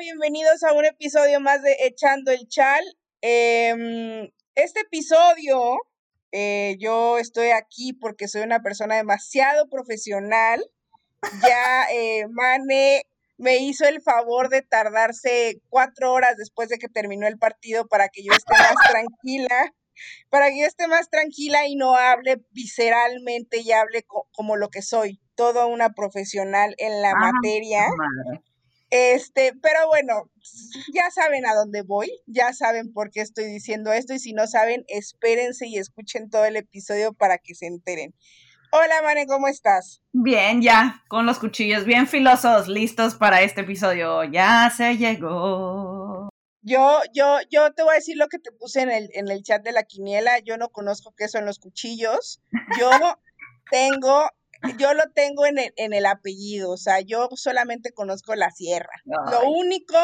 bienvenidos a un episodio más de Echando el Chal. Em, este episodio, eh, yo estoy aquí porque soy una persona demasiado profesional. Ya eh, Mane me hizo el favor de tardarse cuatro horas después de que terminó el partido para que yo esté más tranquila, para que yo esté más tranquila y no hable visceralmente y hable como lo que soy, toda una profesional en la ah, materia. Este, pero bueno, ya saben a dónde voy, ya saben por qué estoy diciendo esto y si no saben, espérense y escuchen todo el episodio para que se enteren. Hola, Mane, ¿cómo estás? Bien, ya, con los cuchillos bien filosos, listos para este episodio. Ya se llegó. Yo, yo, yo te voy a decir lo que te puse en el, en el chat de la quiniela. Yo no conozco qué son los cuchillos. Yo tengo yo lo tengo en el, en el apellido, o sea, yo solamente conozco la sierra. Lo único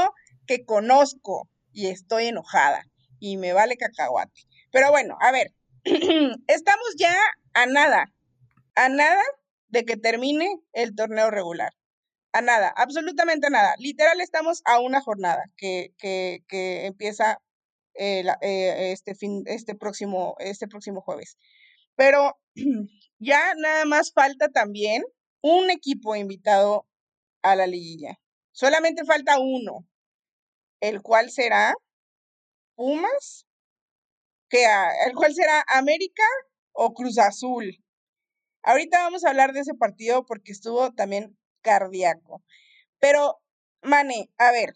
que conozco y estoy enojada y me vale cacahuate. Pero bueno, a ver, estamos ya a nada, a nada de que termine el torneo regular. A nada, absolutamente a nada. Literal estamos a una jornada que, que, que empieza eh, eh, este fin, este próximo, este próximo jueves. Pero ya nada más falta también un equipo invitado a la liguilla. Solamente falta uno, el cual será Pumas, que, el cual será América o Cruz Azul. Ahorita vamos a hablar de ese partido porque estuvo también cardíaco. Pero, Mane, a ver,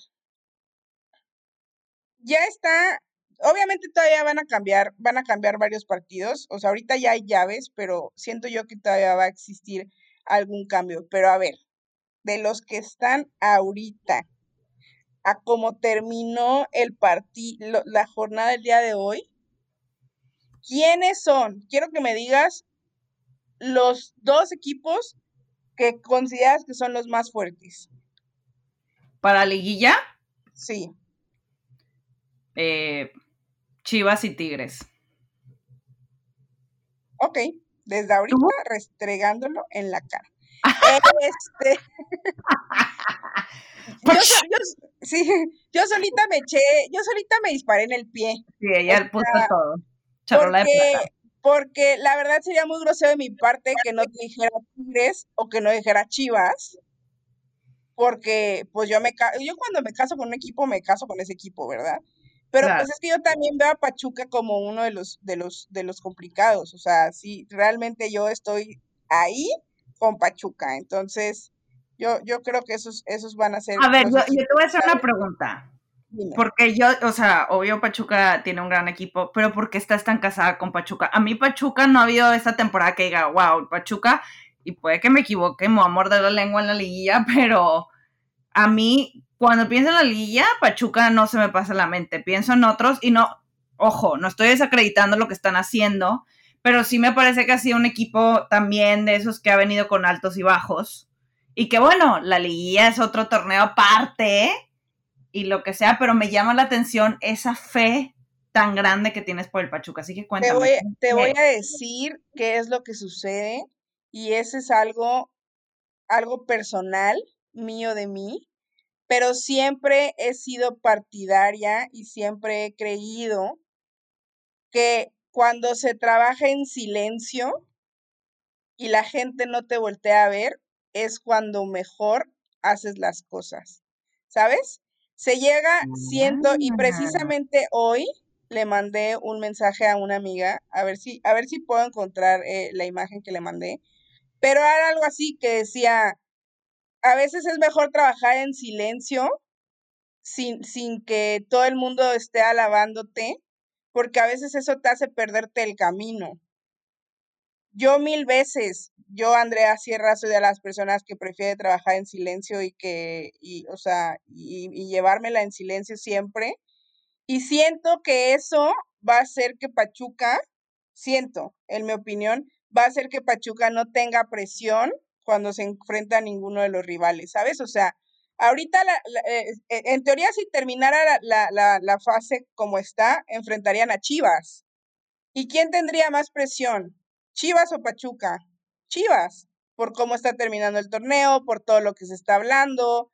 ya está obviamente todavía van a cambiar, van a cambiar varios partidos. O sea, ahorita ya hay llaves, pero siento yo que todavía va a existir algún cambio. Pero a ver, de los que están ahorita, a cómo terminó el partido, la jornada del día de hoy, ¿quiénes son? Quiero que me digas los dos equipos que consideras que son los más fuertes. ¿Para liguilla? Sí. Eh, Chivas y Tigres. Ok, desde ahorita restregándolo en la cara. este... yo, sí, yo solita me eché, yo solita me disparé en el pie. Sí, ella puso todo. Porque, porque la verdad sería muy grosero de mi parte que no dijera Tigres o que no dijera Chivas. Porque, pues yo me yo cuando me caso con un equipo, me caso con ese equipo, ¿verdad? Pero pues es que yo también veo a Pachuca como uno de los, de los, de los complicados. O sea, sí, realmente yo estoy ahí con Pachuca. Entonces, yo, yo creo que esos, esos van a ser. A ver, yo, te voy a hacer una pregunta. Porque yo, o sea, obvio Pachuca tiene un gran equipo, pero ¿por qué estás tan casada con Pachuca? A mí Pachuca no ha habido esta temporada que diga, wow, Pachuca, y puede que me equivoque, me voy a morder la lengua en la liguilla, pero a mí cuando pienso en la liguilla, Pachuca no se me pasa la mente. Pienso en otros y no, ojo, no estoy desacreditando lo que están haciendo, pero sí me parece que ha sido un equipo también de esos que ha venido con altos y bajos. Y que bueno, la liguilla es otro torneo aparte y lo que sea, pero me llama la atención esa fe tan grande que tienes por el Pachuca. Así que cuéntame. Te voy, te voy a decir qué es lo que sucede y ese es algo, algo personal mío de mí pero siempre he sido partidaria y siempre he creído que cuando se trabaja en silencio y la gente no te voltea a ver, es cuando mejor haces las cosas, ¿sabes? Se llega, siento, y ah. precisamente hoy le mandé un mensaje a una amiga, a ver si, a ver si puedo encontrar eh, la imagen que le mandé, pero era algo así que decía, a veces es mejor trabajar en silencio sin, sin que todo el mundo esté alabándote, porque a veces eso te hace perderte el camino. Yo mil veces, yo Andrea Sierra soy de las personas que prefiere trabajar en silencio y que, y, o sea, y, y llevármela en silencio siempre. Y siento que eso va a hacer que Pachuca, siento, en mi opinión, va a hacer que Pachuca no tenga presión cuando se enfrenta a ninguno de los rivales, ¿sabes? O sea, ahorita, eh, eh, en teoría, si terminara la, fase como está, enfrentarían a Chivas. ¿Y quién tendría más presión? ¿Chivas o Pachuca? Chivas, por cómo está terminando el torneo, por todo lo que se está hablando.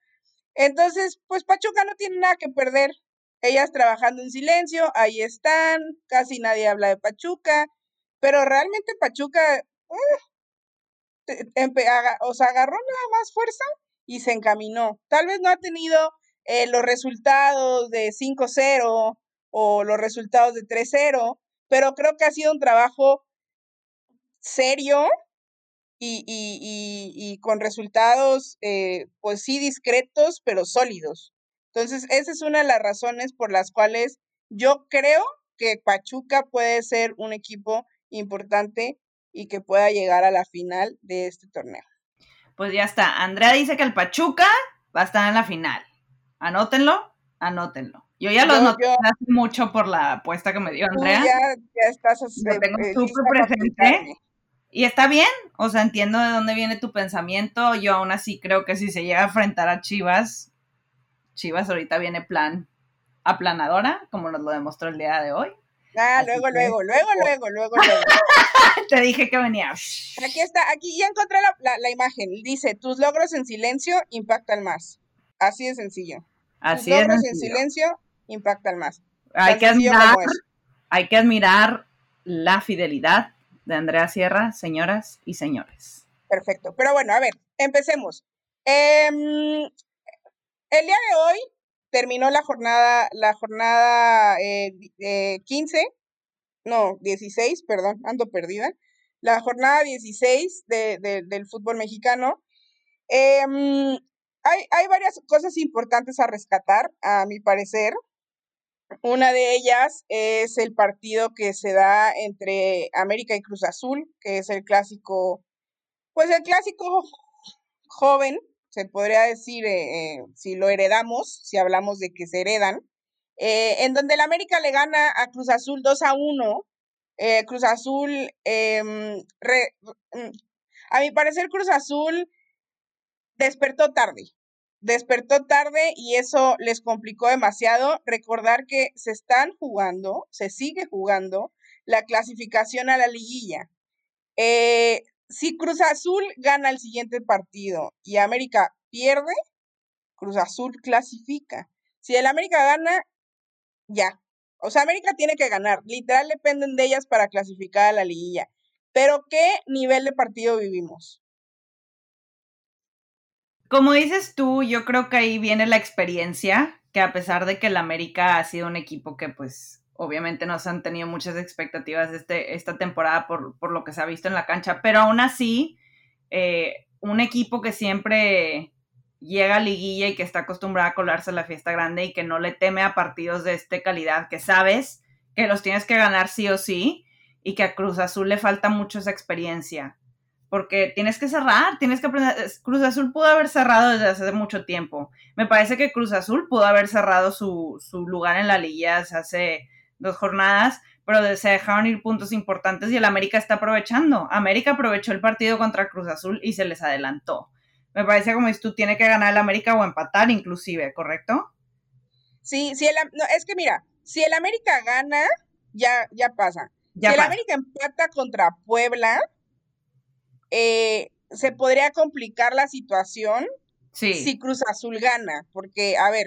Entonces, pues Pachuca no tiene nada que perder. Ellas trabajando en silencio, ahí están, casi nadie habla de Pachuca, pero realmente Pachuca, eh, o sea, agarró nada más fuerza y se encaminó. Tal vez no ha tenido eh, los resultados de 5-0 o los resultados de 3-0, pero creo que ha sido un trabajo serio y, y, y, con resultados, eh, pues sí, discretos, pero sólidos. Entonces, esa es una de las razones por las cuales yo creo que Pachuca puede ser un equipo importante y que pueda llegar a la final de este torneo. Pues ya está. Andrea dice que el Pachuca va a estar en la final. Anótenlo, anótenlo. Yo ya lo anoté hace mucho por la apuesta que me dio Andrea. Ya, ya estás lo tengo súper presente. Y está bien, o sea, entiendo de dónde viene tu pensamiento. Yo aún así creo que si se llega a enfrentar a Chivas, Chivas ahorita viene plan aplanadora, como nos lo demostró el día de hoy. Ah, luego, luego, luego, luego, luego, luego. Te dije que venía. Aquí está, aquí ya encontré la, imagen. Dice, tus logros en silencio impactan más. Así de sencillo. Así tus logros en silencio impactan más. Hay que, admirar, hay que admirar la fidelidad de Andrea Sierra, señoras y señores. Perfecto. Pero bueno, a ver, empecemos. Em, el día de hoy terminó la jornada, la jornada 15, eh, no, 16, perdón, ando perdida. La jornada 16 del fútbol mexicano. Em, hay, hay varias cosas importantes a rescatar, a mi parecer. Una de ellas es el partido que se da entre América y Cruz Azul, que es el clásico, pues el clásico joven, se podría decir, eh, eh, si lo heredamos, si hablamos de que se heredan, eh, en donde el América le gana a Cruz Azul 2 a 1. Cruz Azul, em, mm, a mi parecer, Cruz Azul despertó tarde despertó tarde y eso les complicó demasiado. Recordar que se están jugando, se sigue jugando la clasificación a la liguilla. Si Cruz Azul gana el siguiente partido y América pierde, Cruz Azul clasifica. Si el América gana, ya. O sea, América tiene que ganar. Literal dependen de ellas para clasificar a la liguilla. Pero ¿qué nivel de partido vivimos? Como dices tú, yo creo que ahí viene la experiencia, que a pesar de que el América ha sido un equipo que pues obviamente no se han tenido muchas expectativas este, esta temporada por, por, lo que se ha visto en la cancha, pero aún así, eh, un equipo que siempre llega a liguilla y que está acostumbrado a colarse a la fiesta grande y que no le teme a partidos de esta calidad, que sabes que los tienes que ganar sí o sí y que a Cruz Azul le falta mucho esa experiencia porque tienes que cerrar, tienes que aprender. Cruz Azul pudo haber cerrado desde hace mucho tiempo. Me parece que Cruz Azul pudo haber cerrado su, lugar en la liga hace dos jornadas, pero se dejaron ir puntos importantes y el América está aprovechando. América aprovechó el partido contra Cruz Azul y se les adelantó. Me parece como si tú tienes que ganar el América o empatar inclusive, ¿correcto? Sí, sí, es que mira, si el América gana, ya, ya pasa. si el América empata contra Puebla, eh, se podría complicar la situación si Cruz Azul gana, porque, a ver,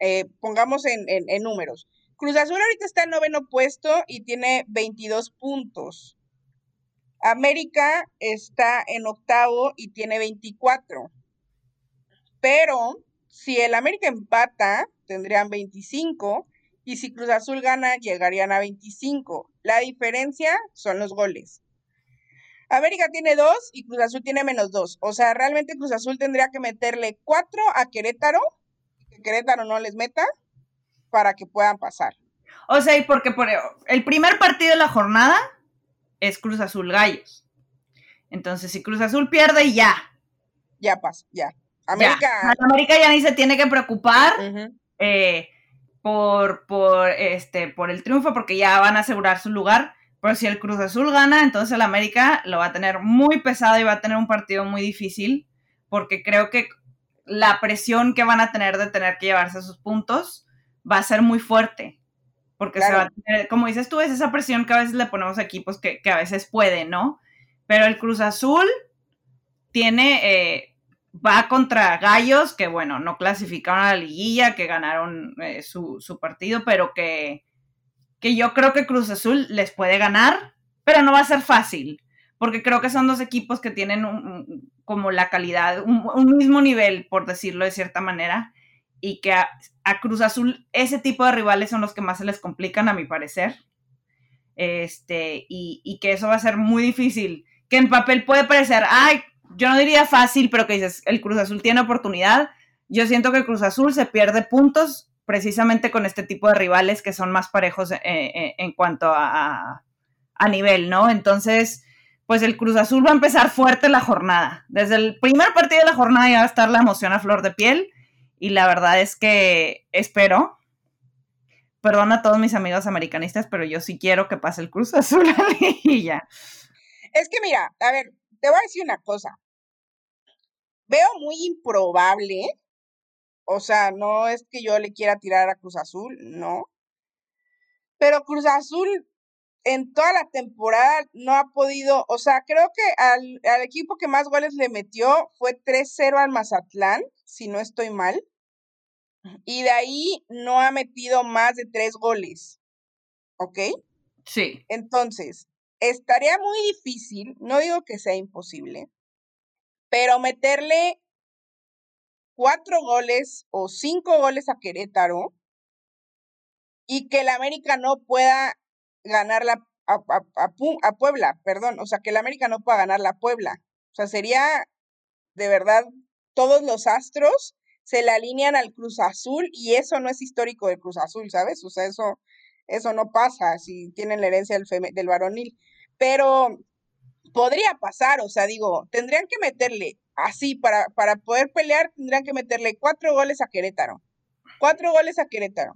eh, pongamos en, números. Cruz Azul ahorita está en noveno puesto y tiene 22 puntos. América está en octavo y tiene 24. Pero si el América empata, tendrían 25 y si Cruz Azul gana, llegarían a 25. La diferencia son los goles. América tiene dos y Cruz Azul tiene menos dos. O sea, realmente Cruz Azul tendría que meterle cuatro a Querétaro que Querétaro no les meta para que puedan pasar. O sea, y porque por el primer partido de la jornada es Cruz Azul Gallos. Entonces, si Cruz Azul pierde, ya. Ya pasa, ya. América. América ya ni se tiene que preocupar eh, por, por, este, por el triunfo, porque ya van a asegurar su lugar. Pero si el Cruz Azul gana, entonces el América lo va a tener muy pesado y va a tener un partido muy difícil, porque creo que la presión que van a tener de tener que llevarse sus puntos va a ser muy fuerte. Porque se va a tener, como dices tú, es esa presión que a veces le ponemos a equipos que, a veces pueden, ¿no? Pero el Cruz Azul tiene, eh, va contra Gallos, que bueno, no clasificaron a la liguilla, que ganaron eh, su, partido, pero que, que yo creo que Cruz Azul les puede ganar, pero no va a ser fácil, porque creo que son dos equipos que tienen como la calidad, un, mismo nivel, por decirlo de cierta manera, y que a, Cruz Azul ese tipo de rivales son los que más se les complican, a mi parecer. Este, y, y que eso va a ser muy difícil. Que en papel puede parecer, ay, yo no diría fácil, pero que dices, el Cruz Azul tiene oportunidad. Yo siento que el Cruz Azul se pierde puntos precisamente con este tipo de rivales que son más parejos eh, eh, en cuanto a, a, nivel, ¿no? Entonces, pues el Cruz Azul va a empezar fuerte la jornada. Desde el primer partido de la jornada ya va a estar la emoción a flor de piel y la verdad es que espero, perdón a todos mis amigos americanistas, pero yo sí quiero que pase el Cruz Azul ya. Es que mira, a ver, te voy a decir una cosa. Veo muy improbable, o sea, no es que yo le quiera tirar a Cruz Azul, no. Pero Cruz Azul en toda la temporada no ha podido, o sea, creo que al, al equipo que más goles le metió fue 3-0 al Mazatlán, si no estoy mal. Y de ahí no ha metido más de tres goles. ¿Ok? Sí. Entonces, estaría muy difícil, no digo que sea imposible, pero meterle cuatro goles o cinco goles a Querétaro y que el América no pueda ganar la, a, Puebla, perdón, o sea, que el América no pueda ganar la Puebla. O sea, sería de verdad todos los astros se le alinean al Cruz Azul y eso no es histórico del Cruz Azul, ¿sabes? O sea, eso, eso no pasa si tienen la herencia del, del varonil pero podría pasar, o sea, digo, tendrían que meterle así para, para poder pelear, tendrían que meterle cuatro goles a Querétaro. Cuatro goles a Querétaro.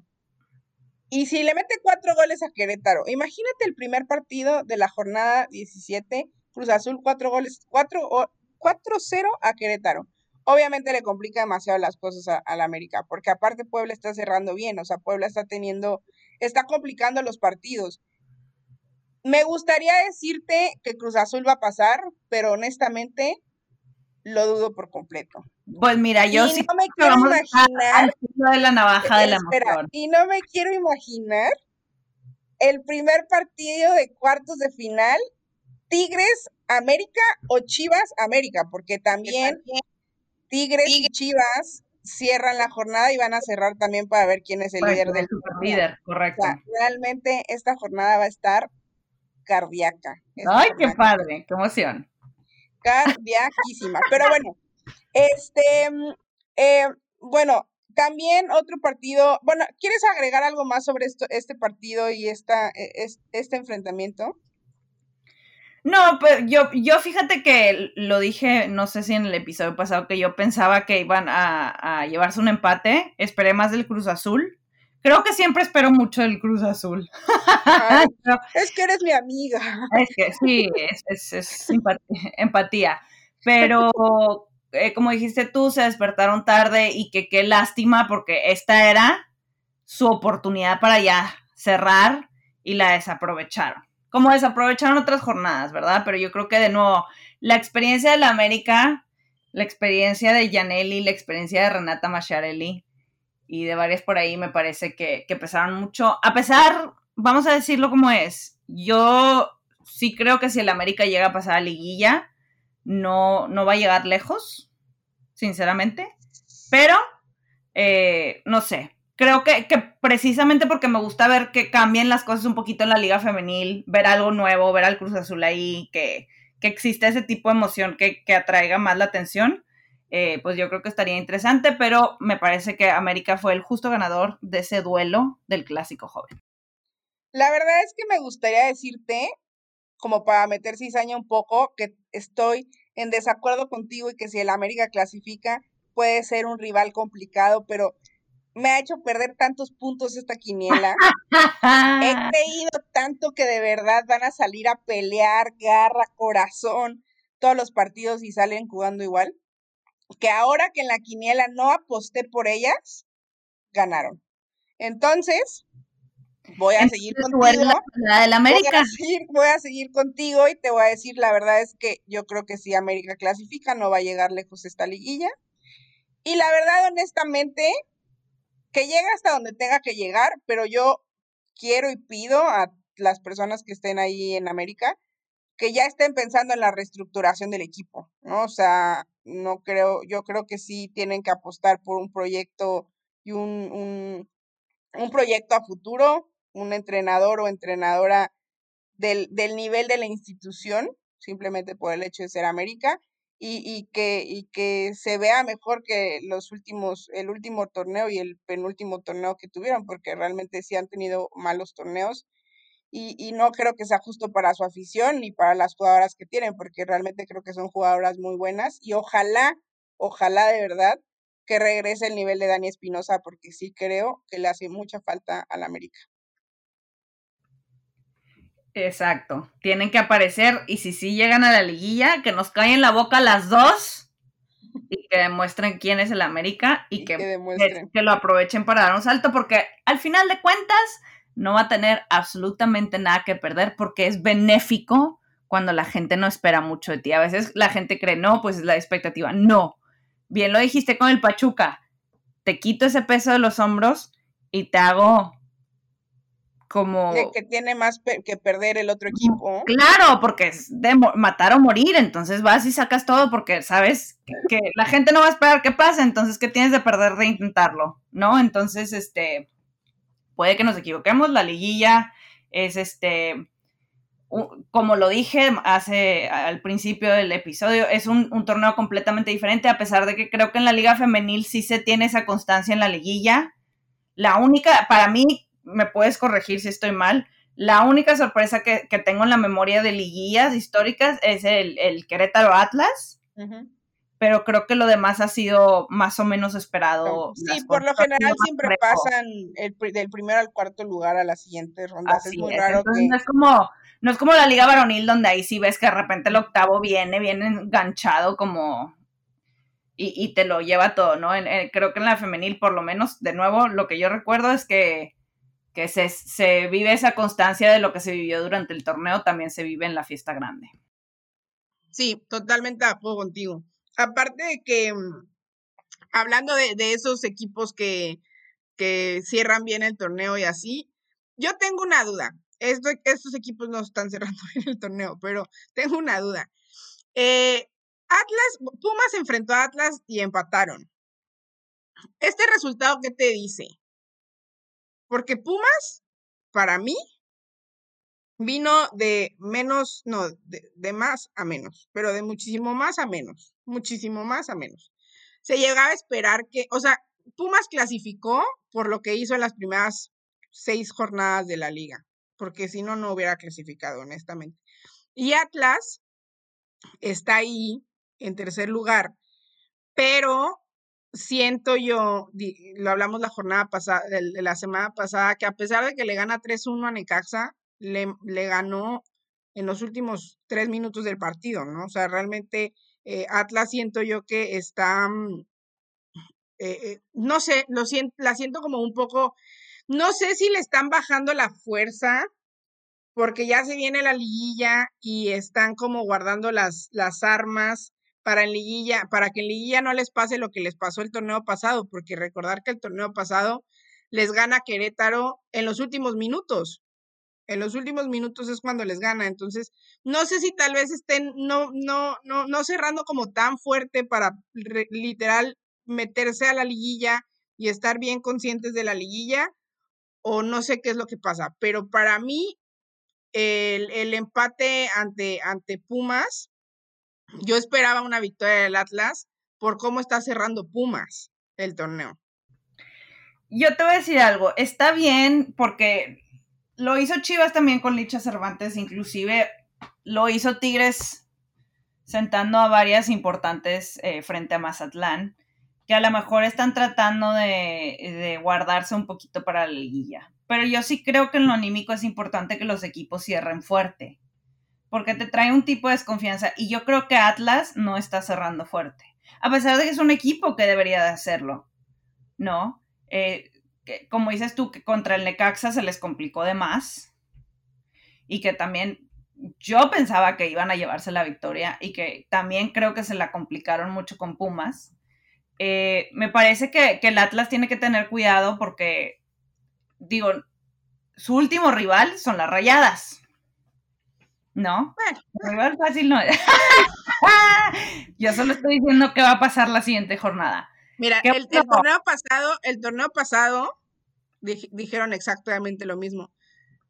Y si le mete cuatro goles a Querétaro, imagínate el primer partido de la jornada 17, Cruz Azul, cuatro goles, cuatro, cuatro cero a Querétaro. Obviamente le complica demasiado las cosas a, la América, porque aparte Puebla está cerrando bien, o sea, Puebla está teniendo, está complicando los partidos. Me gustaría decirte que Cruz Azul va a pasar, pero honestamente lo dudo por completo. Pues mira, yo sí no me quiero imaginar de la navaja de la y no me quiero imaginar el primer partido de cuartos de final Tigres América o Chivas América, porque también Tigres y Chivas cierran la jornada y van a cerrar también para ver quién es el líder del líder, correcto. realmente esta jornada va a estar cardíaca. Ay, qué padre, qué emoción. Cardiaquísima. Pero bueno, este, mm, eh, bueno, también otro partido, bueno, ¿quieres agregar algo más sobre esto, este partido y esta, e, este enfrentamiento? No, pues yo, yo fíjate que lo dije, no sé si en el episodio pasado, que yo pensaba que iban a, a llevarse un empate. Esperé más del Cruz Azul. Creo que siempre espero mucho el Cruz Azul. es que eres mi amiga. Es que sí, es, empatía. Pero eh, como dijiste tú, se despertaron tarde y que qué lástima porque esta era su oportunidad para ya cerrar y la desaprovecharon. Como desaprovecharon otras jornadas, ¿verdad? Pero yo creo que de nuevo, la experiencia de la América, la experiencia de Janelli, la experiencia de Renata Macharelli, y de varias por ahí me parece que, que pesaron mucho. A pesar, vamos a decirlo como es, yo sí creo que si el América llega a pasar a liguilla, no, no va a llegar lejos, sinceramente. Pero, eh, no sé, creo que, que, precisamente porque me gusta ver que cambien las cosas un poquito en la liga femenil, ver algo nuevo, ver al Cruz Azul ahí, que, que existe ese tipo de emoción que, que atraiga más la atención. Eh, pues yo creo que estaría interesante, pero me parece que América fue el justo ganador de ese duelo del clásico joven. La verdad es que me gustaría decirte, como para meter cizaña un poco, que estoy en desacuerdo contigo y que si el América clasifica puede ser un rival complicado, pero me ha hecho perder tantos puntos esta quiniela. He creído tanto que de verdad van a salir a pelear, garra, corazón, todos los partidos y salen jugando igual que ahora que en la quiniela no aposté por ellas, ganaron. Entonces, voy a seguir contigo. La, del América. Voy a, seguir, voy a, seguir, contigo y te voy a decir, la verdad es que yo creo que si América clasifica, no va a llegar lejos esta liguilla. Y la verdad, honestamente, que llega hasta donde tenga que llegar, pero yo quiero y pido a las personas que estén ahí en América que ya estén pensando en la reestructuración del equipo, ¿no? O sea, no creo, yo creo que sí tienen que apostar por un proyecto y un, un, un proyecto a futuro, un entrenador o entrenadora del, del, nivel de la institución, simplemente por el hecho de ser América, y, y, que, y que se vea mejor que los últimos, el último torneo y el penúltimo torneo que tuvieron, porque realmente sí han tenido malos torneos. Y, y no creo que sea justo para su afición ni para las jugadoras que tienen, porque realmente creo que son jugadoras muy buenas y ojalá, ojalá de verdad que regrese el nivel de Dani Espinosa, porque sí creo que le hace mucha falta al América. Exacto, tienen que aparecer y si sí llegan a la liguilla, que nos caen la boca las dos y que demuestren quién es el América y, que, que, que, lo aprovechen para dar un salto, porque al final de cuentas no va a tener absolutamente nada que perder porque es benéfico cuando la gente no espera mucho de ti. A veces la gente cree, no, pues es la expectativa. No, bien lo dijiste con el Pachuca, te quito ese peso de los hombros y te hago como... que tiene más que perder el otro equipo. Claro, porque es de matar o morir, entonces vas y sacas todo porque sabes que, la gente no va a esperar que pase, entonces ¿qué tienes de perder de intentarlo? ¿No? Entonces, este, puede que nos equivoquemos, la liguilla es este como lo dije hace al principio del episodio, es un, torneo completamente diferente, a pesar de que creo que en la liga femenil sí se tiene esa constancia en la liguilla. La única, para mí, me puedes corregir si estoy mal, la única sorpresa que, tengo en la memoria de liguillas históricas es el, Querétaro Atlas. Pero creo que lo demás ha sido más o menos esperado. Sí, por lo general siempre pasan el, del primero al cuarto lugar a la siguiente ronda. es muy raro no es como no es como la liga varonil donde ahí sí ves que de repente el octavo viene, viene enganchado como y, te lo lleva todo, ¿no? creo que en la femenil, por lo menos, de nuevo, lo que yo recuerdo es que, que se, se, vive esa constancia de lo que se vivió durante el torneo, también se vive en la fiesta grande. Sí, totalmente de acuerdo contigo. Aparte de que, mm, hablando de, de esos equipos que, que cierran bien el torneo y así, yo tengo una duda estos equipos no están cerrando en el torneo, pero tengo una duda. Eh, Atlas, Pumas enfrentó a Atlas y empataron. ¿Este resultado qué te dice? Porque Pumas, para mí, vino de menos, no, de, más a menos, pero de muchísimo más a menos, muchísimo más a menos. Se llegaba a esperar que, o sea, Pumas clasificó por lo que hizo en las primeras seis jornadas de la liga porque si no, no hubiera clasificado, honestamente. Y Atlas está ahí en tercer lugar, pero siento yo, lo hablamos la jornada pasada, la semana pasada, que a pesar de que le gana 3-1 a Necaxa, le, le, ganó en los últimos tres minutos del partido, ¿no? O sea, realmente eh, Atlas siento yo que está, mm, eh, eh, no sé, lo siento, la siento como un poco no sé si le están bajando la fuerza porque ya se viene la liguilla y están como guardando las, las armas para en liguilla, para que en liguilla no les pase lo que les pasó el torneo pasado, porque recordar que el torneo pasado les gana Querétaro en los últimos minutos. En los últimos minutos es cuando les gana. Entonces, no sé si tal vez estén no, no, no, no cerrando como tan fuerte para literal meterse a la liguilla y estar bien conscientes de la liguilla, o no sé qué es lo que pasa, pero para mí el, empate ante, ante Pumas, yo esperaba una victoria del Atlas por cómo está cerrando Pumas el torneo. Yo te voy a decir algo, está bien porque lo hizo Chivas también con Licha Cervantes, inclusive lo hizo Tigres sentando a varias importantes eh, frente a Mazatlán que a lo mejor están tratando de, guardarse un poquito para la liguilla. Pero yo sí creo que en lo anímico es importante que los equipos cierren fuerte, porque te trae un tipo de desconfianza y yo creo que Atlas no está cerrando fuerte, a pesar de que es un equipo que debería de hacerlo, ¿no? Eh, que, como dices tú, que contra el Necaxa se les complicó de más y que también yo pensaba que iban a llevarse la victoria y que también creo que se la complicaron mucho con Pumas. Eh, me parece que, el Atlas tiene que tener cuidado porque, digo, su último rival son las rayadas. ¿No? rival fácil no es. Yo solo estoy diciendo qué va a pasar la siguiente jornada. Mira, el, torneo pasado, el torneo pasado dijeron exactamente lo mismo.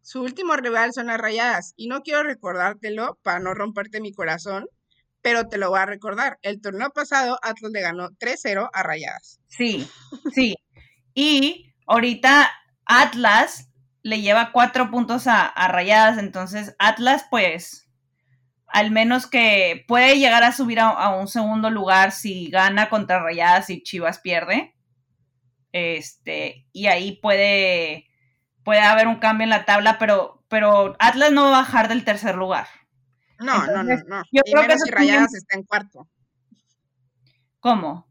Su último rival son las rayadas. Y no quiero recordártelo para no romperte mi corazón, pero te lo voy a recordar. El torneo pasado, Atlas le ganó 3-0 a rayadas. Sí, sí. Y ahorita Atlas le lleva cuatro puntos a, rayadas. Entonces, Atlas, pues, al menos que puede llegar a subir a, un segundo lugar si gana contra Rayadas y Chivas pierde. Este, y ahí puede puede haber un cambio en la tabla, pero, pero Atlas no va a bajar del tercer lugar. No, no, no, no. Yo creo que si Rayadas está en cuarto. ¿Cómo?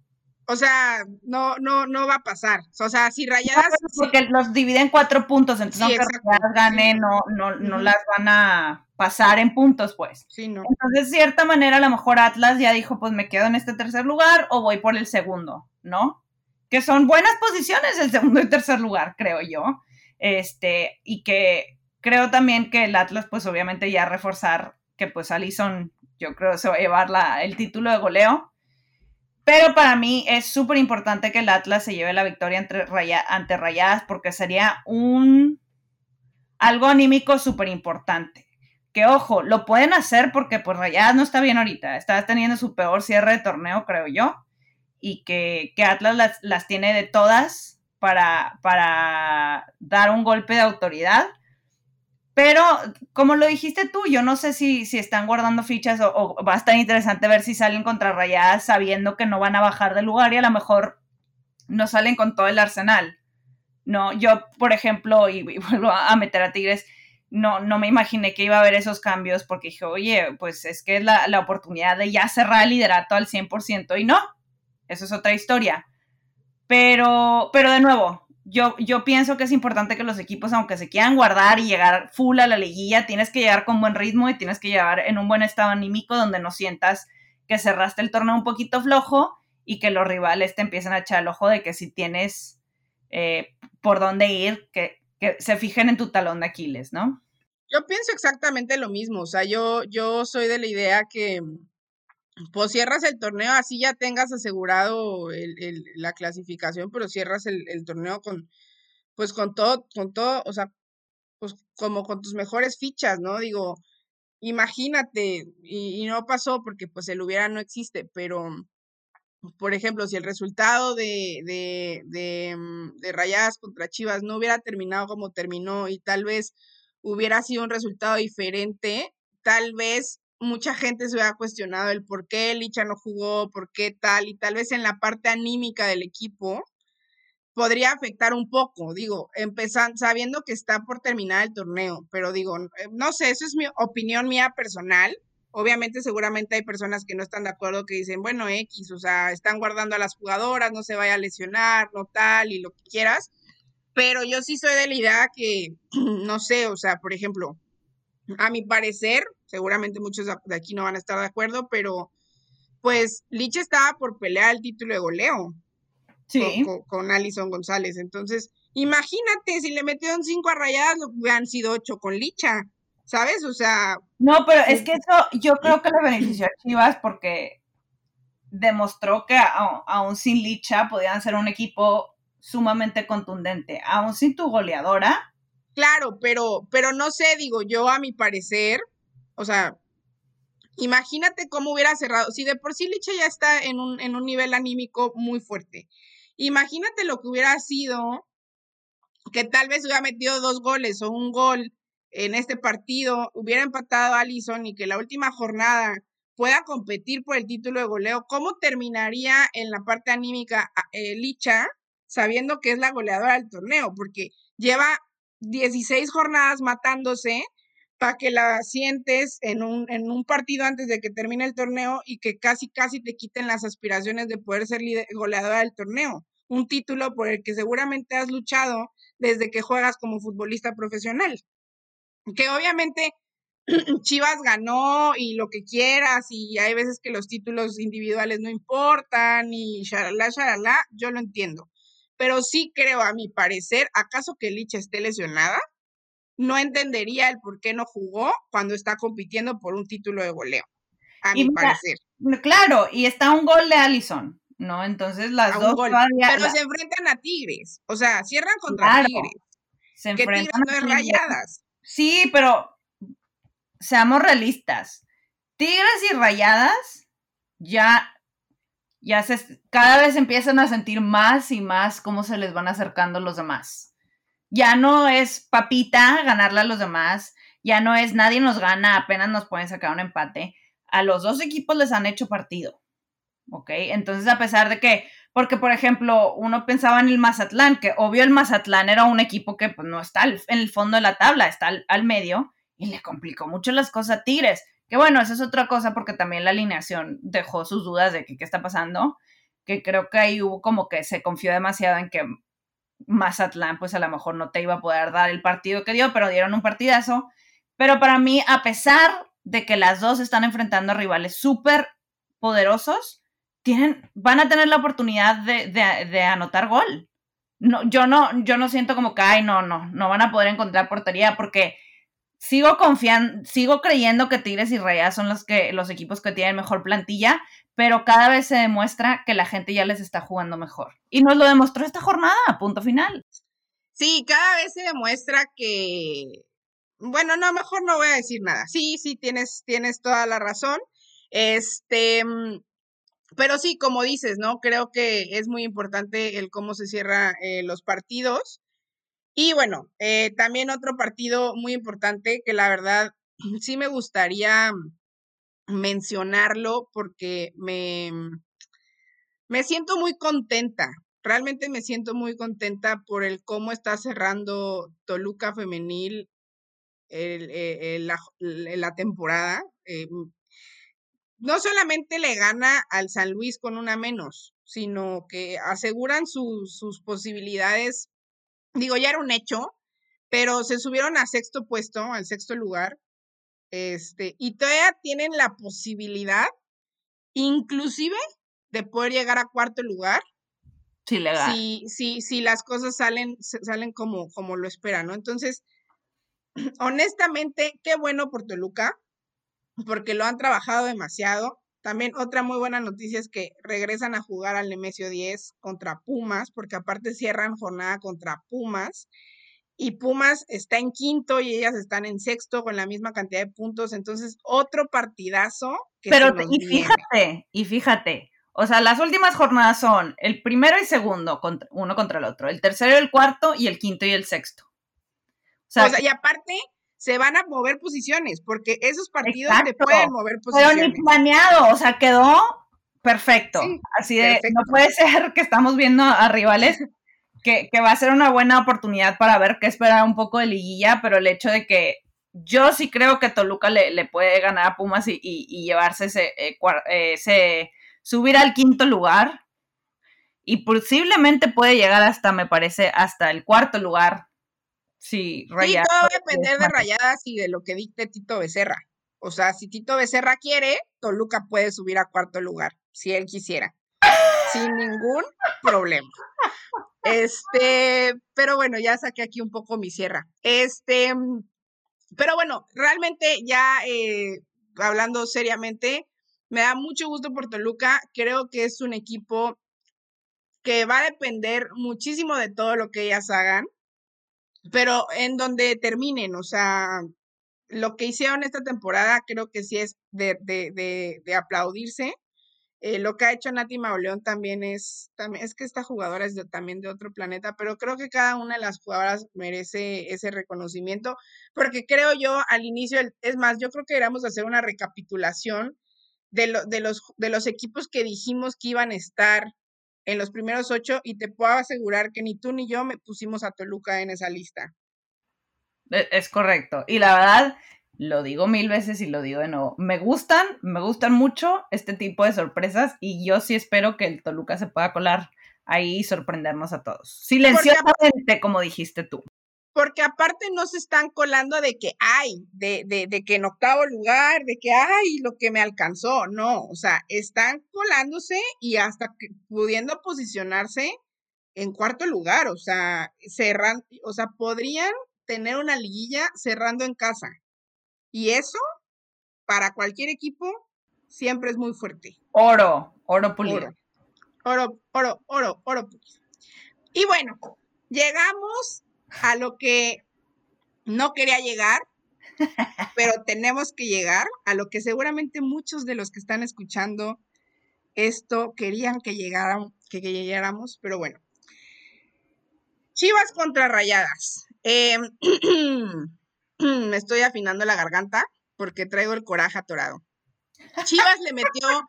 O sea, no, no, no va a pasar. O sea, si Rayadas. porque los dividen cuatro puntos, entonces aunque Rayadas gane, no, no, no las van a pasar en puntos, pues. Sí, no. Entonces, de cierta manera, a lo mejor Atlas ya dijo, pues me quedo en este tercer lugar o voy por el segundo, ¿no? Que son buenas posiciones el segundo y tercer lugar, creo yo. Este, y que creo también que el Atlas, pues obviamente ya reforzar que pues Alison, yo creo se va a llevar la, el título de goleo. Pero para mí es súper importante que el Atlas se lleve la victoria entre ante Rayadas porque sería un algo anímico súper importante. Que ojo, lo pueden hacer porque pues Rayadas no está bien ahorita, está teniendo su peor cierre de torneo, creo yo, y que, que Atlas las, las tiene de todas para, para dar un golpe de autoridad. Pero, como lo dijiste tú, yo no sé si, si están guardando fichas o, va a estar interesante ver si salen contra Rayadas sabiendo que no van a bajar de lugar y a lo mejor no salen con todo el arsenal. No, yo, por ejemplo, y, vuelvo a meter a Tigres, no, no me imaginé que iba a haber esos cambios porque dije, oye, pues es que es la, la oportunidad de ya cerrar el liderato al 100% y no, eso es otra historia. Pero, pero de nuevo, yo, yo pienso que es importante que los equipos, aunque se quieran guardar y llegar full a la liguilla, tienes que llegar con buen ritmo y tienes que llegar en un buen estado anímico donde no sientas que cerraste el torneo un poquito flojo y que los rivales te empiecen a echar el ojo de que si tienes eh, por dónde ir, que, que, se fijen en tu talón de Aquiles, ¿no? Yo pienso exactamente lo mismo, o sea, yo, yo soy de la idea que, pues cierras el torneo, así ya tengas asegurado el, la clasificación, pero cierras el, torneo con, pues con todo, con todo, o sea, pues como con tus mejores fichas, ¿no? Digo, imagínate, y, no pasó porque pues el hubiera no existe, pero, por ejemplo, si el resultado de, de, de, mm, de Rayadas contra Chivas no hubiera terminado como terminó y tal vez hubiera sido un resultado diferente, tal vez mucha gente se hubiera cuestionado el por qué Licha no jugó, por qué tal, y tal vez en la parte anímica del equipo podría afectar un poco, digo, empezando, sabiendo que está por terminar el torneo, pero digo, eh, no sé, eso es mi opinión mía personal. Obviamente, seguramente hay personas que no están de acuerdo, que dicen, bueno, X, o sea, están guardando a las jugadoras, no se vaya a lesionar, no tal, y lo que quieras. Pero yo sí soy de la idea que, no sé, o sea, por ejemplo, a mi parecer, seguramente muchos de aquí no van a estar de acuerdo, pero pues Lich estaba por pelear el título de goleo sí. con, Alison González. Entonces, imagínate, si le metieron cinco a rayadas, hubieran sido ocho con Licha, ¿sabes? O sea. No, pero es que eso yo creo que le benefició a Chivas porque demostró que aún sin Licha podían ser un equipo sumamente contundente. Aún sin tu goleadora, Claro, pero, pero no sé, digo, yo a mi parecer, o sea, imagínate cómo hubiera cerrado. Si de por sí Liche ya está en un, en un nivel anímico muy fuerte. Imagínate lo que hubiera sido que tal vez hubiera metido dos goles o un gol en este partido, hubiera empatado a Allison y que la última jornada pueda competir por el título de goleo, ¿cómo terminaría en la parte anímica eh, Licha sabiendo que es la goleadora del torneo? Porque lleva 16 jornadas matándose para que la sientes en un, en un partido antes de que termine el torneo y que casi, casi te quiten las aspiraciones de poder ser goleadora del torneo. un título por el que seguramente has luchado desde que juegas como futbolista profesional. Que obviamente Chivas ganó y lo que quieras, y hay veces que los títulos individuales no importan, y shalala, shalala, yo lo entiendo. Pero sí creo, a mi parecer, ¿acaso que Licha esté lesionada? No entendería el por qué no jugó cuando está compitiendo por un título de goleo, a mi parecer. Claro, y está un gol de Allison, ¿no? Entonces las dos Pero se enfrentan a Tigres, o sea, cierran contra Tigres. Se enfrentan que Tigres no es rayadas. Sí, pero seamos realistas. Tigres y Rayadas ya, ya cada vez empiezan a sentir más y más cómo se les van acercando los demás. Ya no es papita ganarle a los demás, ya no es nadie nos gana, apenas nos pueden sacar un empate. A los dos equipos les han hecho partido. ¿Ok? Entonces, a pesar de que, porque por ejemplo, uno pensaba en el Mazatlán, que obvio el Mazatlán era un equipo que pues, no está en el fondo de la tabla, está al medio y le complicó mucho las cosas a Tigres. Que bueno, esa es otra cosa porque también la alineación dejó sus dudas de que qué está pasando, que creo que ahí hubo como que se confió demasiado en que Mazatlán pues a lo mejor no te iba a poder dar el partido que dio, pero dieron un partidazo. Pero para mí, a pesar de que las dos están enfrentando rivales súper poderosos, tienen, van a tener la oportunidad de, de, anotar gol. No, yo no, yo no siento como que, ay, no, no, no van a poder encontrar portería porque sigo confiando, sigo creyendo que Tigres y Reyes son los que los equipos que tienen mejor plantilla, pero cada vez se demuestra que la gente ya les está jugando mejor. Y nos lo demostró esta jornada, punto final. Sí, cada vez se demuestra que bueno, no, mejor no voy a decir nada. Sí, sí, tienes, tienes toda la razón. Este, pero sí, como dices, ¿no? Creo que es muy importante el cómo se cierran eh, los partidos. Y bueno, eh, también otro partido muy importante que la verdad sí me gustaría mencionarlo porque me, me siento muy contenta. Realmente me siento muy contenta por el cómo está cerrando Toluca Femenil eh, la, temporada. Eh, no solamente le gana al San Luis con una menos, sino que aseguran sus posibilidades digo, ya era un hecho, pero se subieron a sexto puesto, al sexto lugar, este, y todavía tienen la posibilidad, inclusive, de poder llegar a cuarto lugar. Sí, legal. Si, si, si las cosas salen, salen como, como lo esperan, ¿no? Entonces, honestamente, qué bueno por Toluca, porque lo han trabajado demasiado. También otra muy buena noticia es que regresan a jugar al Nemesio 10 contra Pumas, porque aparte cierran jornada contra Pumas. Y Pumas está en quinto y ellas están en sexto con la misma cantidad de puntos. Entonces, otro partidazo. Pero, y fíjate, y fíjate, o sea, las últimas jornadas son el primero y segundo, uno contra el otro, el tercero y el cuarto, y el quinto y el sexto. o sea y aparte, se van a mover posiciones, porque esos partidos te pueden mover posiciones. Pero ni planeado, o sea, quedó perfecto. Así de, no puede ser que estamos viendo a rivales que, va a ser una buena oportunidad para ver qué espera un poco de liguilla, pero el hecho de que yo sí creo que Toluca le, puede ganar a Pumas y, llevarse ese, eh, ese, subir al quinto lugar y posiblemente puede llegar hasta, me parece, hasta el cuarto lugar Sí, rayadas. todo va a depender de rayadas y de lo que dicte Tito Becerra. O sea, si Tito Becerra quiere, Toluca puede subir a cuarto lugar, si él quisiera. sin ningún problema. Este, pero bueno, ya saqué aquí un poco mi sierra. Este, pero bueno, realmente ya eh, hablando seriamente, me da mucho gusto por Toluca. Creo que es un equipo que va a depender muchísimo de todo lo que ellas hagan pero en donde terminen, o sea, lo que hicieron esta temporada creo que sí es de, de, de, de aplaudirse. Eh, lo que ha hecho Nati Mauleón también es, también, es que esta jugadora es también de otro planeta, pero creo que cada una de las jugadoras merece ese reconocimiento, porque creo yo al inicio, es más, yo creo que deberíamos hacer una recapitulación de, lo, de, los, de los equipos que dijimos que iban a estar en los primeros ocho y te puedo asegurar que ni tú ni yo me pusimos a Toluca en esa lista. E, es correcto. Y la verdad, lo digo mil veces y lo digo de nuevo, me gustan, me gustan mucho este tipo de sorpresas y yo sí espero que el Toluca se pueda colar ahí sorprendernos a todos. Silenciosamente, como dijiste tú. Porque aparte no se están colando de que hay, de, de, de, que en octavo lugar, de que hay lo que me alcanzó. No, o sea, están colándose y hasta pudiendo posicionarse en cuarto lugar. O sea, cerran, o sea, podrían tener una liguilla cerrando en casa. Y eso, para cualquier equipo, siempre es muy fuerte. Oro, oro pulido. Oro, oro, oro, oro, Y bueno, llegamos a lo que no quería llegar, pero tenemos que llegar a lo que seguramente muchos de los que están escuchando esto querían que llegáramos, que, llegáramos, pero bueno. Chivas contra Rayadas. Em, me estoy afinando la garganta porque traigo el coraje atorado. Chivas le metió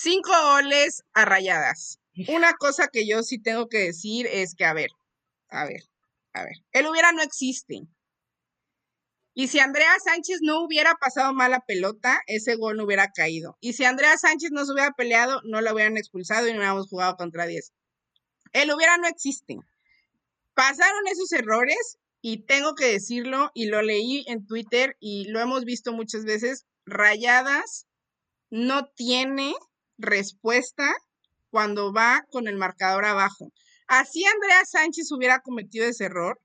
Cinco goles a rayadas. Una cosa que yo sí tengo que decir es que, a ver, a ver, a ver, el hubiera no existe. Y si Andrea Sánchez no hubiera pasado mala pelota, ese gol no hubiera caído. Y si Andrea Sánchez no se hubiera peleado, no la hubieran expulsado y no hubiéramos jugado contra 10. El hubiera no existe. Pasaron esos errores y tengo que decirlo y lo leí en Twitter y lo hemos visto muchas veces. Rayadas no tiene respuesta cuando va con el marcador abajo. Así Andrea Sánchez hubiera cometido ese error,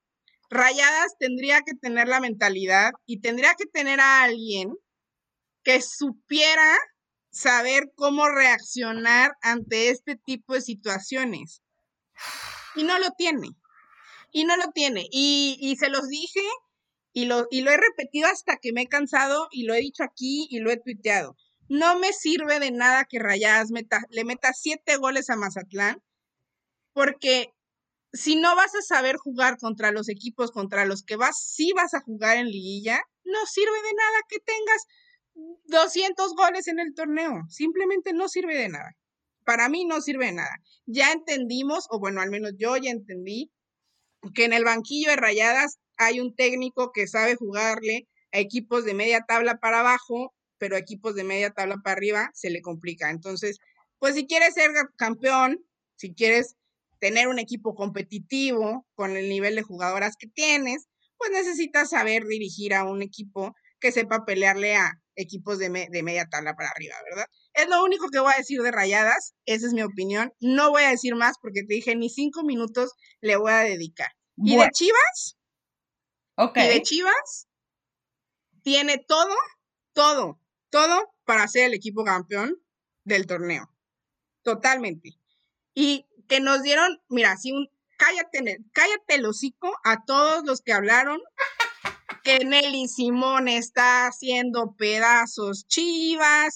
Rayadas tendría que tener la mentalidad y tendría que tener a alguien que supiera saber cómo reaccionar ante este tipo de situaciones. Y no lo tiene. Y no lo tiene. Y, y se los dije y lo, y lo he repetido hasta que me he cansado y lo he dicho aquí y lo he tuiteado. No me sirve de nada que Rayadas le meta siete goles a Mazatlán, porque si no vas a saber jugar contra los equipos contra los que vas, sí vas a jugar en liguilla, no sirve de nada que tengas 200 goles en el torneo. Simplemente no sirve de nada. Para mí no sirve de nada. Ya entendimos, o bueno, al menos yo ya entendí, que en el banquillo de Rayadas hay un técnico que sabe jugarle a equipos de media tabla para abajo pero equipos de media tabla para arriba se le complica. Entonces, pues si quieres ser campeón, si quieres tener un equipo competitivo con el nivel de jugadoras que tienes, pues necesitas saber dirigir a un equipo que sepa pelearle a equipos de, media tabla para arriba, ¿verdad? Es lo único que voy a decir de Rayadas, esa es mi opinión. No voy a decir más porque te dije ni cinco minutos le voy a dedicar. ¿Y de Chivas? Ok. Y de Chivas tiene todo, todo todo para ser el equipo campeón del torneo. Totalmente. Y que nos dieron, mira, si un, cállate, cállate el hocico a todos los que hablaron que Nelly Simón está haciendo pedazos chivas,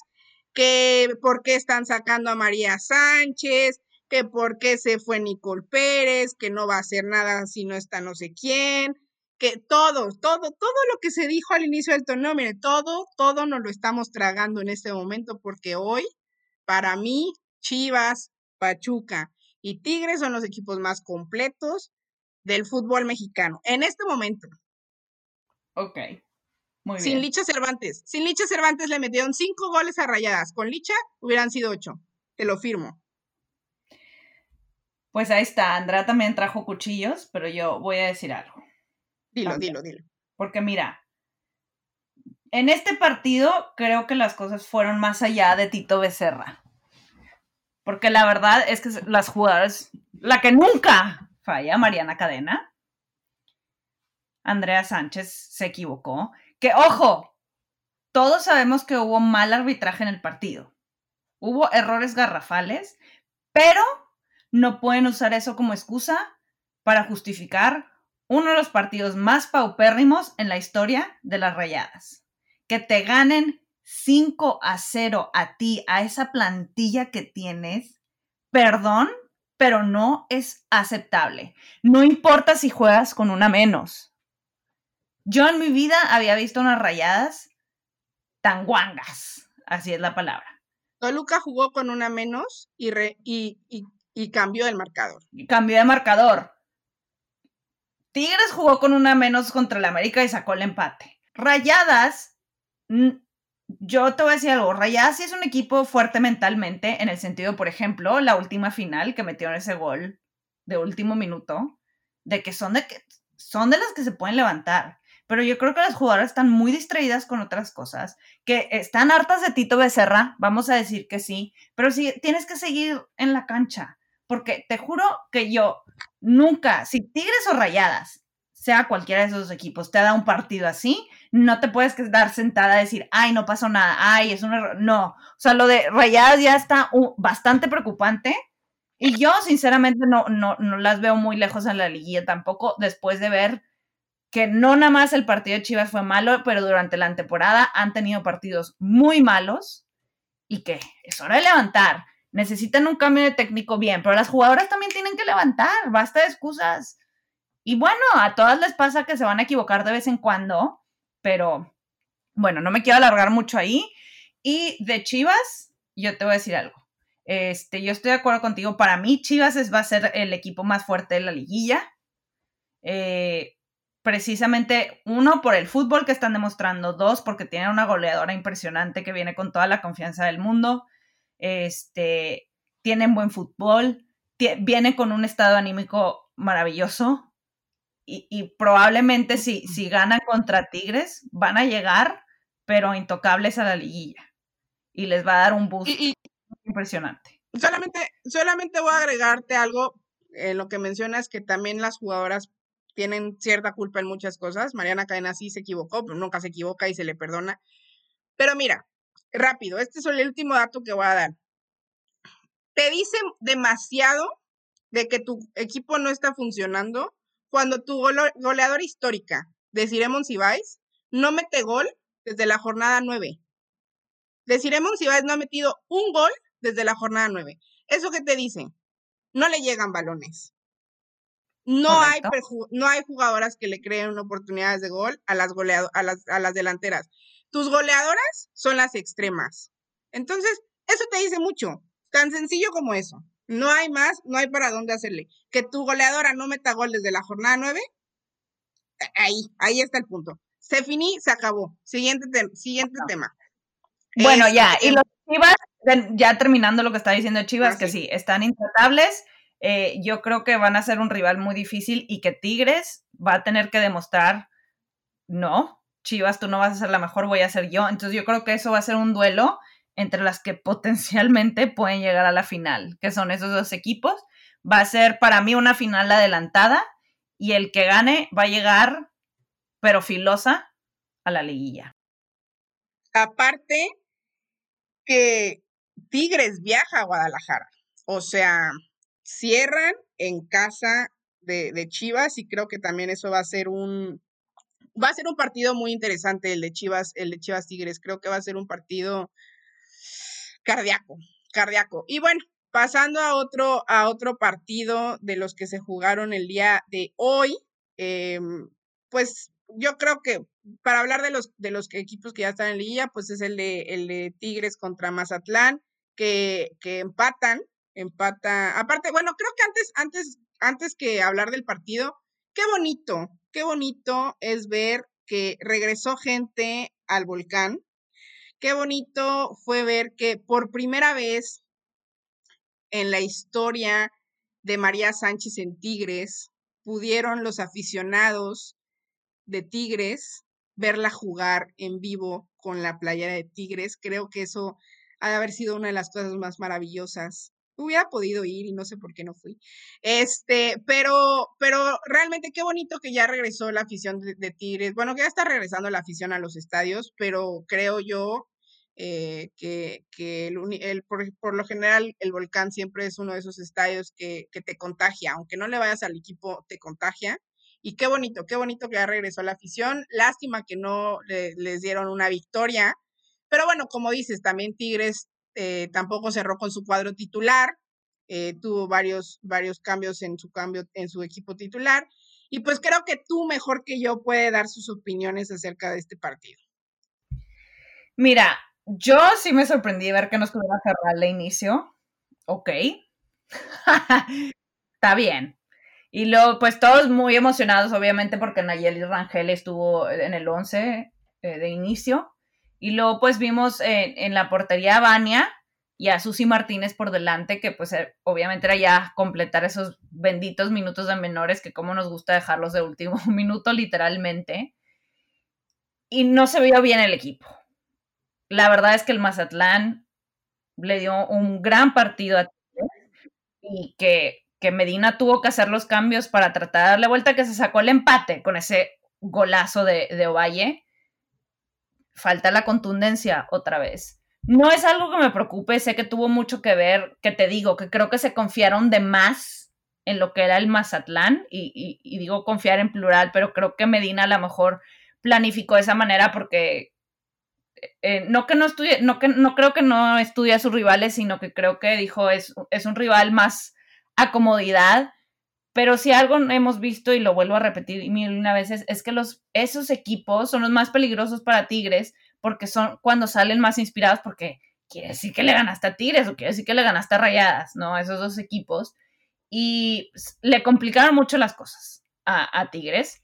que por qué están sacando a María Sánchez, que por qué se fue Nicole Pérez, que no va a hacer nada si no está no sé quién, que todo, todo, todo lo que se dijo al inicio del torneo, mire, todo, todo nos lo estamos tragando en este momento porque hoy, para mí, Chivas, Pachuca y Tigres son los equipos más completos del fútbol mexicano en este momento. Ok. Muy Sin Licha Cervantes. Sin Licha Cervantes le metieron cinco goles a rayadas. Con Licha hubieran sido ocho. Te lo firmo. Pues ahí está. Andrea también trajo cuchillos, pero yo voy a decir algo. Dilo, dilo, dilo. Porque mira, en este partido creo que las cosas fueron más allá de Tito Becerra. Porque la verdad es que las jugadoras, la que nunca falla, Mariana Cadena, Andrea Sánchez se equivocó. Que ojo, todos sabemos que hubo mal arbitraje en el partido. Hubo errores garrafales, pero no pueden usar eso como excusa para justificar uno de los partidos más paupérrimos en la historia de las rayadas. Que te ganen 5 a 0 a ti, a esa plantilla que tienes, perdón, pero no es aceptable. No importa si juegas con una menos. Yo en mi vida había visto unas rayadas tan guangas, así es la palabra. Toluca jugó con una menos y, y, y cambió el marcador. Cambió de marcador. Tigres jugó con una menos contra el América y sacó el empate. Rayadas yo te voy a decir algo, Rayadas sí es un equipo fuerte mentalmente, en el sentido, por ejemplo, la última final que metieron ese gol de último minuto, de que son de que son de las que se pueden levantar. Pero yo creo que las jugadoras están muy distraídas con otras cosas, que están hartas de Tito Becerra, vamos a decir que sí, pero sí tienes que seguir en la cancha, porque te juro que yo nunca, si Tigres o Rayadas, sea cualquiera de esos equipos, te da un partido así, no te puedes quedar sentada a decir, ay, no pasó nada, ay, es un error. No, o sea, lo de Rayadas ya está bastante preocupante. Y yo, sinceramente, no, no, no las veo muy lejos en la liguilla tampoco, después de ver que no nada más el partido de Chivas fue malo, pero durante la temporada han tenido partidos muy malos y que es hora de levantar. Necesitan un cambio de técnico bien, pero las jugadoras también tienen que levantar, basta de excusas. Y bueno, a todas les pasa que se van a equivocar de vez en cuando, pero bueno, no me quiero alargar mucho ahí. Y de Chivas, yo te voy a decir algo. Este, yo estoy de acuerdo contigo. Para mí, Chivas es, va a ser el equipo más fuerte de la liguilla. Eh, precisamente, uno, por el fútbol que están demostrando. Dos, porque tienen una goleadora impresionante que viene con toda la confianza del mundo. Este, tienen buen fútbol. Viene con un estado anímico maravilloso y, probablemente si, si ganan contra Tigres, van a llegar, pero intocables a la liguilla. Y les va a dar un boost impresionante. Solamente, solamente voy a agregarte algo en lo que mencionas, que también las jugadoras tienen cierta culpa en muchas cosas. Mariana Cadena sí se equivocó, pero nunca se equivoca y se le perdona. Pero mira, rápido, este es el último dato que voy a dar. Te dice demasiado de que tu equipo no está funcionando cuando tu goleadora histórica de Ciremon Cibáez no mete gol desde la jornada 9. De Ciremon Cibáez no ha metido un gol desde la jornada 9. ¿Eso qué te dice? No le llegan balones. No hay, no hay jugadoras que le creen oportunidades de gol a las, a, las, a las delanteras. Tus goleadoras son las extremas. Entonces, eso te dice mucho. Tan sencillo como eso. No hay más, no hay para dónde hacerle. Que tu goleadora no meta gol desde la jornada 9, ahí, ahí está el punto. Se finí, se acabó. Siguiente, siguiente tema. Bueno, ya, y los Chivas, ya terminando lo que está diciendo Chivas, que sí, están intratables. Eh, yo creo que van a ser un rival muy difícil y que Tigres va a tener que demostrar, no, Chivas, tú no vas a ser la mejor, voy a ser yo. Entonces yo creo que eso va a ser un duelo entre las que potencialmente pueden llegar a la final, que son esos dos equipos. Va a ser para mí una final adelantada y el que gane va a llegar, pero filosa, a la liguilla. Aparte que Tigres viaja a Guadalajara, o sea, cierran en casa de, Chivas y creo que también eso va a ser un va a ser un partido muy interesante el de Chivas, el de Chivas Tigres. Creo que va a ser un partido cardíaco, cardíaco. Y bueno, pasando a otro, a otro partido de los que se jugaron el día de hoy, em, pues yo creo que para hablar de los, de los equipos que ya están en liguilla, pues es el de, el de Tigres contra Mazatlán, que, que empatan, empata. Aparte, bueno, creo que antes, antes, antes que hablar del partido, qué bonito, qué bonito es ver que regresó gente al volcán, qué bonito fue ver que por primera vez en la historia de María Sánchez en Tigres pudieron los aficionados de Tigres verla jugar en vivo con la playera de Tigres. Creo que eso ha de haber sido una de las cosas más maravillosas. Hubiera podido ir y no sé por qué no fui. Este, pero, pero realmente qué bonito que ya regresó la afición de, Tigres. Bueno, que ya está regresando la afición a los estadios, pero creo yo eh, que, el, por, lo general el volcán siempre es uno de esos estadios que, te contagia, aunque no le vayas al equipo, te contagia. Y qué bonito, qué bonito que ya regresó la afición. Lástima que no les dieron una victoria. Pero bueno, como dices, también Tigres eh, tampoco cerró con su cuadro titular. Eh, tuvo varios, varios cambios en su cambio, en su equipo titular. Y pues creo que tú mejor que yo puede dar sus opiniones acerca de este partido. Mira, yo sí me sorprendí ver que nos pudiera cerrar de inicio. Ok. Está bien. Y luego, pues todos muy emocionados, obviamente, porque Nayeli Rangel estuvo en el 11 eh, de inicio. Y luego pues vimos en la portería a Vania y a Susi Martínez por delante, que pues eh, obviamente era ya completar esos benditos minutos de menores que como nos gusta dejarlos de último minuto literalmente. Y no se vio bien el equipo. La verdad es que el Mazatlán le dio un gran partido a y que, que Medina tuvo que hacer los cambios para tratar de darle vuelta, que se sacó el empate con ese golazo de, de Ovalle. Falta la contundencia otra vez. No es algo que me preocupe, sé que tuvo mucho que ver, que te digo, que creo que se confiaron de más en lo que era el Mazatlán, y, digo confiar en plural, pero creo que Medina a lo mejor planificó de esa manera porque eh, no que no estudie, no que no creo que no estudie a sus rivales, sino que creo que dijo es, es un rival más a comodidad. Pero si algo hemos visto, y lo vuelvo a repetir mil una veces, es que los, esos equipos son los más peligrosos para Tigres porque son cuando salen más inspirados, porque quiere decir que le ganaste a Tigres o quiere decir que le ganaste a Rayadas, ¿no? Esos dos equipos. Y le complicaron mucho las cosas a, Tigres.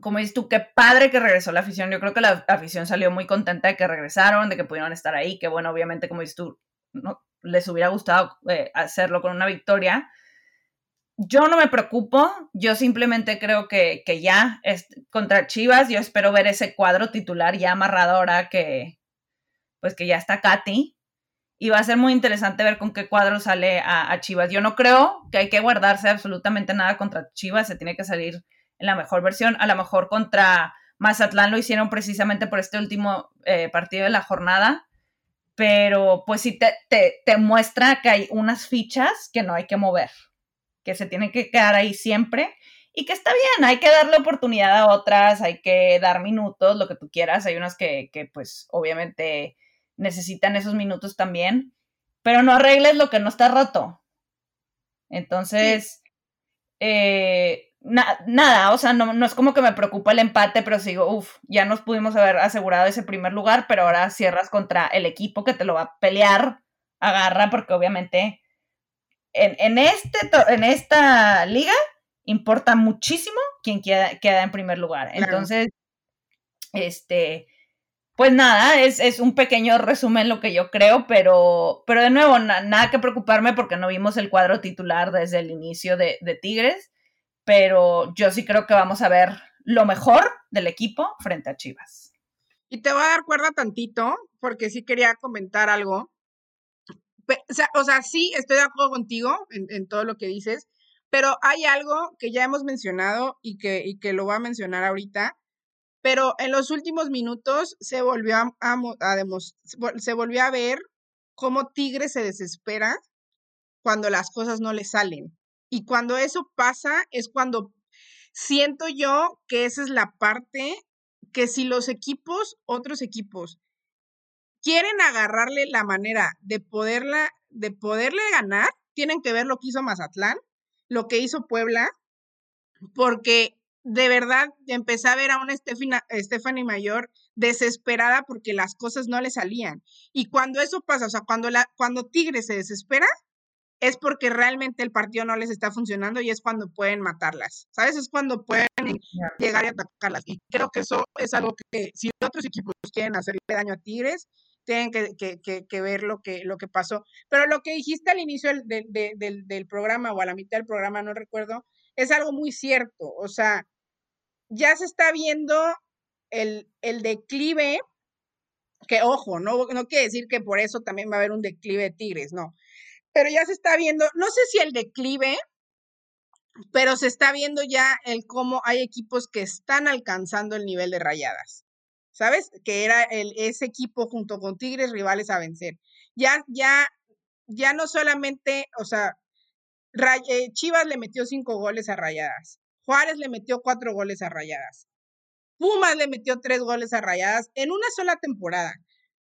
Como dices tú, qué padre que regresó la afición. Yo creo que la afición salió muy contenta de que regresaron, de que pudieron estar ahí, que bueno, obviamente, como dices tú, no, les hubiera gustado eh, hacerlo con una victoria yo no me preocupo, yo simplemente creo que, ya es, contra Chivas, yo espero ver ese cuadro titular ya amarrado ahora que, pues que ya está Katy. Y va a ser muy interesante ver con qué cuadro sale a, Chivas. Yo no creo que hay que guardarse absolutamente nada contra Chivas, se tiene que salir en la mejor versión. A lo mejor contra Mazatlán lo hicieron precisamente por este último eh, partido de la jornada, pero pues sí te, te muestra que hay unas fichas que no hay que mover que se tienen que quedar ahí siempre y que está bien, hay que darle oportunidad a otras, hay que dar minutos, lo que tú quieras, hay unas que, pues obviamente necesitan esos minutos también, pero no arregles lo que no está roto. Entonces, eh, nada, o sea, no, no, es como que me preocupa el empate, pero sigo, uff, ya nos pudimos haber asegurado ese primer lugar, pero ahora cierras contra el equipo que te lo va a pelear, agarra, porque obviamente en, este, en esta liga importa muchísimo quién queda, en primer lugar. Entonces, este, pues nada, es, un pequeño resumen lo que yo creo, pero, pero de nuevo, nada que preocuparme porque no vimos el cuadro titular desde el inicio de, de Tigres, pero yo sí creo que vamos a ver lo mejor del equipo frente a Chivas. Y te voy a dar cuerda tantito, porque sí quería comentar algo o sea, sí, estoy de acuerdo contigo en, todo lo que dices, pero hay algo que ya hemos mencionado y que, lo voy a mencionar ahorita, pero en los últimos minutos se volvió a, a, se volvió a ver cómo Tigre se desespera cuando las cosas no le salen. Y cuando eso pasa es cuando siento yo que esa es la parte que si los equipos, otros equipos, quieren agarrarle la manera de poderla, de poderle ganar, tienen que ver lo que hizo Mazatlán, lo que hizo Puebla, porque de verdad empecé a ver a una Stephanie Mayor desesperada porque las cosas no le salían. Y cuando eso pasa, o sea, cuando, la, cuando Tigre se desespera, es porque realmente el partido no les está funcionando y es cuando pueden matarlas, ¿sabes? Es cuando pueden llegar y atacarlas. Y creo que eso es algo que si otros equipos quieren hacerle daño a Tigres, tienen que, ver lo que, lo que pasó. Pero lo que dijiste al inicio del, programa o a la mitad del programa, no recuerdo, es algo muy cierto. O sea, ya se está viendo el, declive, que ojo, no, no quiere decir que por eso también va a haber un declive de Tigres, no. Pero ya se está viendo, no sé si el declive, pero se está viendo ya el cómo hay equipos que están alcanzando el nivel de rayadas. ¿Sabes? Que era ese equipo junto con Tigres rivales a vencer. Ya, ya, ya no solamente, o sea, eh, Chivas le metió cinco goles a Rayadas, Juárez le metió cuatro goles a Rayadas, Pumas le metió tres goles a Rayadas en una sola temporada,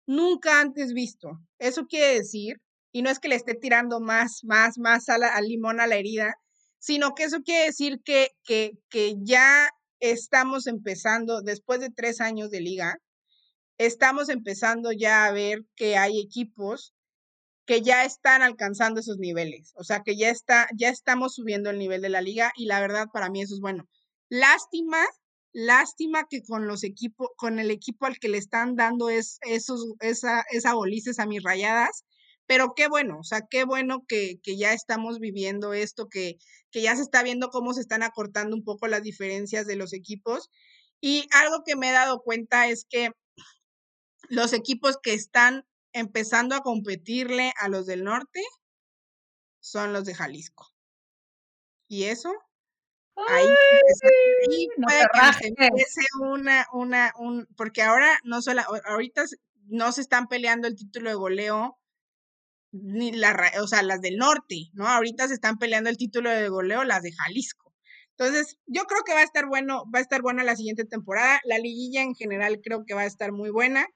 nunca antes visto. Eso quiere decir, y no es que le esté tirando más, más, más al limón a la herida, sino que eso quiere decir que, que, que ya estamos empezando, después de tres años de liga, estamos empezando ya a ver que hay equipos que ya están alcanzando esos niveles, o sea que ya está, ya estamos subiendo el nivel de la liga y la verdad para mí eso es bueno. Lástima Lástima que con los equipos, con el equipo al que le están dando es, esos, esa, esa bolices a mis rayadas, pero qué bueno, o sea, qué bueno que, que ya estamos viviendo esto, que, que ya se está viendo cómo se están acortando un poco las diferencias de los equipos. Y algo que me he dado cuenta es que los equipos que están empezando a competirle a los del norte son los de Jalisco. ¿Y eso? Ahí, puede que se empiece una, una, un, porque ahora no solo, ahorita no se están peleando el título de goleo, ni la, o sea, las del norte, ¿no? Ahorita se están peleando el título de goleo las de Jalisco. Entonces, yo creo que va a estar bueno, va a estar buena la siguiente temporada. La liguilla en general creo que va a estar muy buena.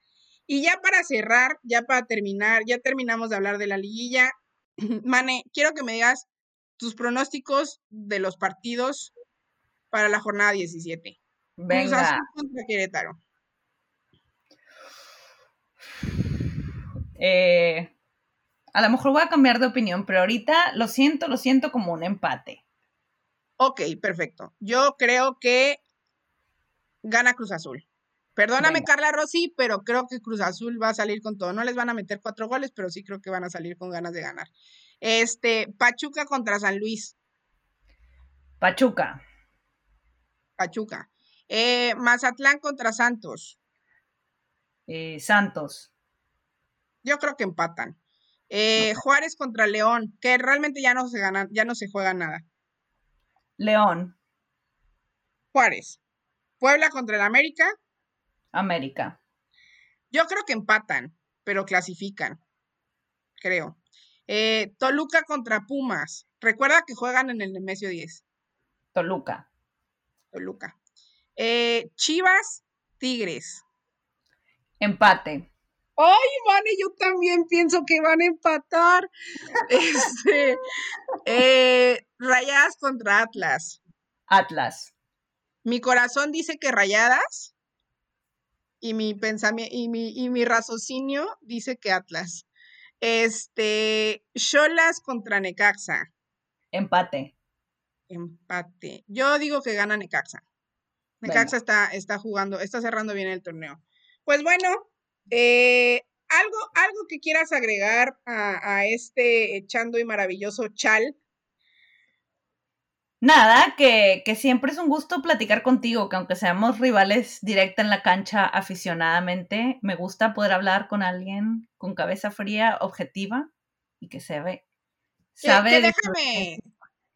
Y ya para cerrar, ya para terminar, ya terminamos de hablar de la liguilla. Mane, quiero que me digas tus pronósticos de los partidos para la jornada 17. Venga. contra Querétaro. Eh, a lo mejor voy a cambiar de opinión, pero ahorita lo siento, lo siento como un empate. Ok, perfecto. Yo creo que gana Cruz Azul. Perdóname, Carla Rossi, pero creo que Cruz Azul va a salir con todo. No les van a meter cuatro goles, pero sí creo que van a salir con ganas de ganar. Este, Pachuca contra San Luis. Pachuca. Pachuca. Eh, Mazatlán contra Santos. Eh, Santos. Yo creo que empatan. Eh, Juárez contra León, que realmente ya no se gana, ya no se juega nada. León. Juárez. Puebla contra el América. América. Yo creo que empatan, pero clasifican. Creo. Eh, Toluca contra Pumas. Recuerda que juegan en el Nemesio 10. Toluca. Toluca. Eh, Chivas, Tigres. Empate. Ay, Vane, yo también pienso que van a empatar. este, eh, Rayadas contra Atlas. Atlas. Mi corazón dice que Rayadas. Y mi pensamiento y mi, y mi raciocinio dice que Atlas. Este, Cholas contra Necaxa. Empate. Empate. Yo digo que gana Necaxa. Necaxa está, está jugando, está cerrando bien el torneo. Pues bueno, eh, algo, algo que quieras agregar a, a, este echando y maravilloso chal Nada, que, que, siempre es un gusto platicar contigo, que aunque seamos rivales directa en la cancha aficionadamente, me gusta poder hablar con alguien con cabeza fría, objetiva y que se ve. Sabe que, déjame,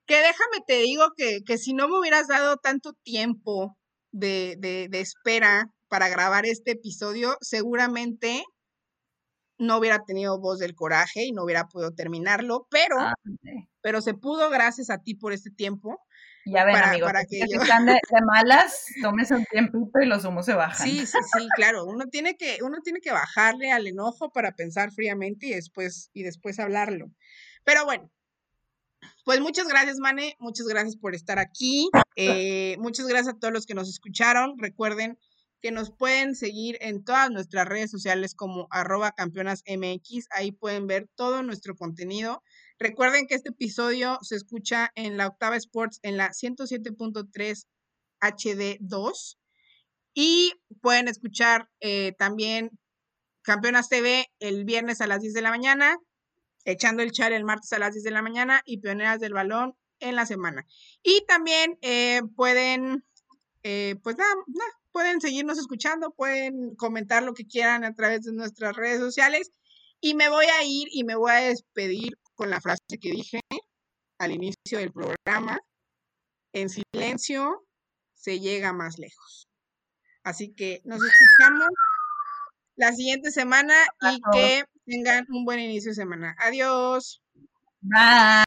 que déjame te digo que, que, si no me hubieras dado tanto tiempo de, de, de espera para grabar este episodio, seguramente no hubiera tenido voz del coraje y no hubiera podido terminarlo, pero, ah, pero se pudo gracias a ti por este tiempo. Ya ven, amigos, para que, yo... están de, malas, tómese un tiempito y los humos se bajan. Sí, sí, sí, claro. Uno tiene que, uno tiene que bajarle al enojo para pensar fríamente y después, y después hablarlo. Pero bueno, pues muchas gracias, Mane. Muchas gracias por estar aquí. Eh, muchas gracias a todos los que nos escucharon. Recuerden que nos pueden seguir en todas nuestras redes sociales como arroba campeonas MX. Ahí pueden ver todo nuestro contenido. Recuerden que este episodio se escucha en la Octava Sports en la 107.3 HD2 y pueden escuchar eh, también Campeonas TV el viernes a las 10 de la mañana, echando el char el martes a las 10 de la mañana y Pioneras del Balón en la semana. Y también eh, pueden, eh, pues nada, nada, pueden seguirnos escuchando, pueden comentar lo que quieran a través de nuestras redes sociales. Y me voy a ir y me voy a despedir con la frase que dije al inicio del programa. En silencio se llega más lejos. Así que nos escuchamos la siguiente semana y que tengan un buen inicio de semana. Adiós. Bye.